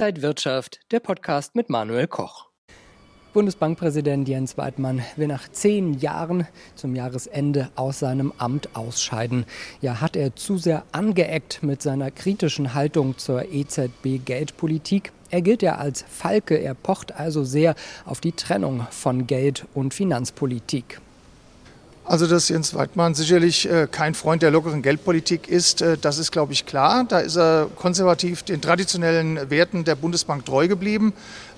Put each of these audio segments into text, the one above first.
Inside Wirtschaft, der Podcast mit Manuel Koch. Bundesbankpräsident Jens Weidmann will nach zehn Jahren zum Jahresende aus seinem Amt ausscheiden. Ja, hat er zu sehr angeeckt mit seiner kritischen Haltung zur EZB-Geldpolitik? Er gilt ja als Falke, er pocht also sehr auf die Trennung von Geld- und Finanzpolitik. Also, dass Jens Weidmann sicherlich äh, kein Freund der lockeren Geldpolitik ist, äh, das ist, glaube ich, klar. Da ist er konservativ den traditionellen Werten der Bundesbank treu geblieben.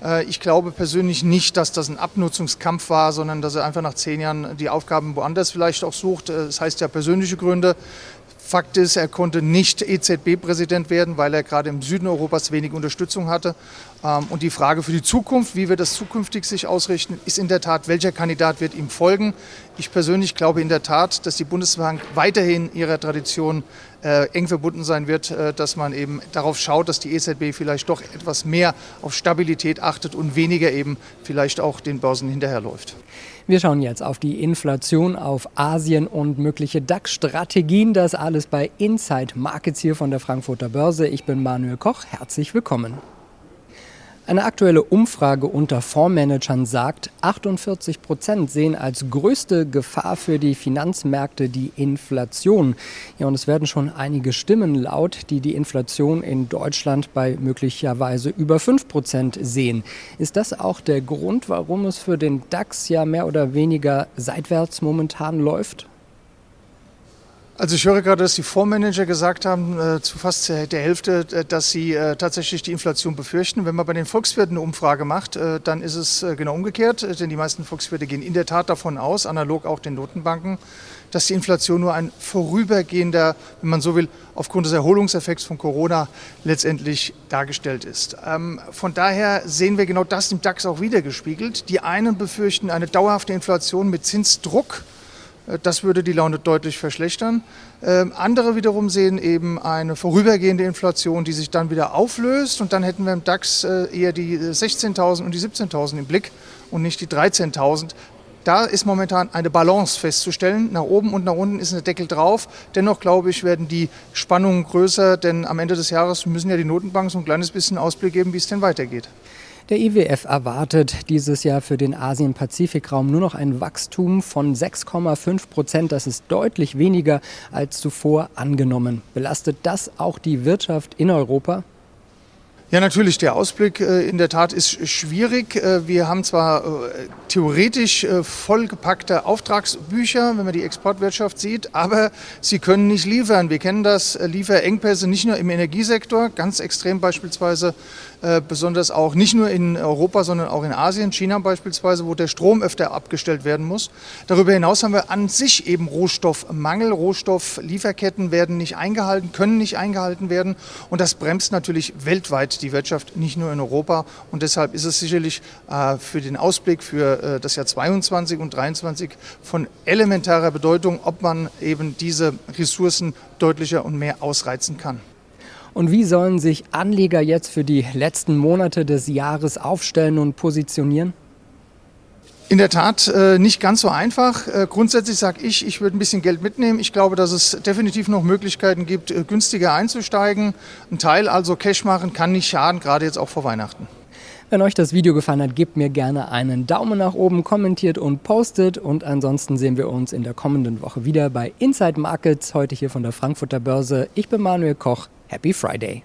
Äh, ich glaube persönlich nicht, dass das ein Abnutzungskampf war, sondern dass er einfach nach zehn Jahren die Aufgaben woanders vielleicht auch sucht. Das heißt ja persönliche Gründe. Fakt ist, er konnte nicht EZB-Präsident werden, weil er gerade im Süden Europas wenig Unterstützung hatte. Ähm, und die Frage für die Zukunft, wie wir das zukünftig sich ausrichten, ist in der Tat, welcher Kandidat wird ihm folgen. Ich persönlich glaube in der Tat, dass die Bundesbank weiterhin ihrer Tradition äh, eng verbunden sein wird, äh, dass man eben darauf schaut, dass die EZB vielleicht doch etwas mehr auf Stabilität achtet und weniger eben vielleicht auch den Börsen hinterherläuft. Wir schauen jetzt auf die Inflation, auf Asien und mögliche DAX-Strategien. Das alles bei Inside Markets hier von der Frankfurter Börse. Ich bin Manuel Koch. Herzlich willkommen. Eine aktuelle Umfrage unter Fondsmanagern sagt, 48 Prozent sehen als größte Gefahr für die Finanzmärkte die Inflation. Ja, und es werden schon einige Stimmen laut, die die Inflation in Deutschland bei möglicherweise über 5 Prozent sehen. Ist das auch der Grund, warum es für den DAX ja mehr oder weniger seitwärts momentan läuft? Also ich höre gerade, dass die Fondsmanager gesagt haben, äh, zu fast der Hälfte, äh, dass sie äh, tatsächlich die Inflation befürchten. Wenn man bei den Volkswirten eine Umfrage macht, äh, dann ist es äh, genau umgekehrt, äh, denn die meisten Volkswirte gehen in der Tat davon aus, analog auch den Notenbanken, dass die Inflation nur ein vorübergehender, wenn man so will, aufgrund des Erholungseffekts von Corona letztendlich dargestellt ist. Ähm, von daher sehen wir genau das im DAX auch wiedergespiegelt. Die einen befürchten eine dauerhafte Inflation mit Zinsdruck das würde die Laune deutlich verschlechtern. Ähm, andere wiederum sehen eben eine vorübergehende Inflation, die sich dann wieder auflöst. Und dann hätten wir im DAX äh, eher die 16.000 und die 17.000 im Blick und nicht die 13.000. Da ist momentan eine Balance festzustellen. Nach oben und nach unten ist ein Deckel drauf. Dennoch glaube ich, werden die Spannungen größer, denn am Ende des Jahres müssen ja die Notenbanken so ein kleines bisschen Ausblick geben, wie es denn weitergeht. Der IWF erwartet dieses Jahr für den Asien-Pazifik-Raum nur noch ein Wachstum von 6,5 Prozent. Das ist deutlich weniger als zuvor angenommen. Belastet das auch die Wirtschaft in Europa? Ja, natürlich. Der Ausblick äh, in der Tat ist schwierig. Äh, wir haben zwar äh, theoretisch vollgepackte Auftragsbücher, wenn man die Exportwirtschaft sieht, aber sie können nicht liefern. Wir kennen das, Lieferengpässe nicht nur im Energiesektor, ganz extrem beispielsweise, besonders auch nicht nur in Europa, sondern auch in Asien, China beispielsweise, wo der Strom öfter abgestellt werden muss. Darüber hinaus haben wir an sich eben Rohstoffmangel. Rohstofflieferketten werden nicht eingehalten, können nicht eingehalten werden und das bremst natürlich weltweit die Wirtschaft, nicht nur in Europa. Und deshalb ist es sicherlich äh, für den Ausblick für äh, das Jahr 22 und 23 von elementarer Bedeutung, ob man eben diese Ressourcen deutlicher und mehr ausreizen kann. Und wie sollen sich Anleger jetzt für die letzten Monate des Jahres aufstellen und positionieren? In der Tat äh, nicht ganz so einfach. Äh, grundsätzlich sage ich, ich würde ein bisschen Geld mitnehmen. Ich glaube, dass es definitiv noch Möglichkeiten gibt, äh, günstiger einzusteigen. Ein Teil also Cash machen kann nicht schaden, gerade jetzt auch vor Weihnachten. Wenn euch das Video gefallen hat, gebt mir gerne einen Daumen nach oben, kommentiert und postet. Und ansonsten sehen wir uns in der kommenden Woche wieder bei Inside Markets, heute hier von der Frankfurter Börse. Ich bin Manuel Koch. Happy Friday.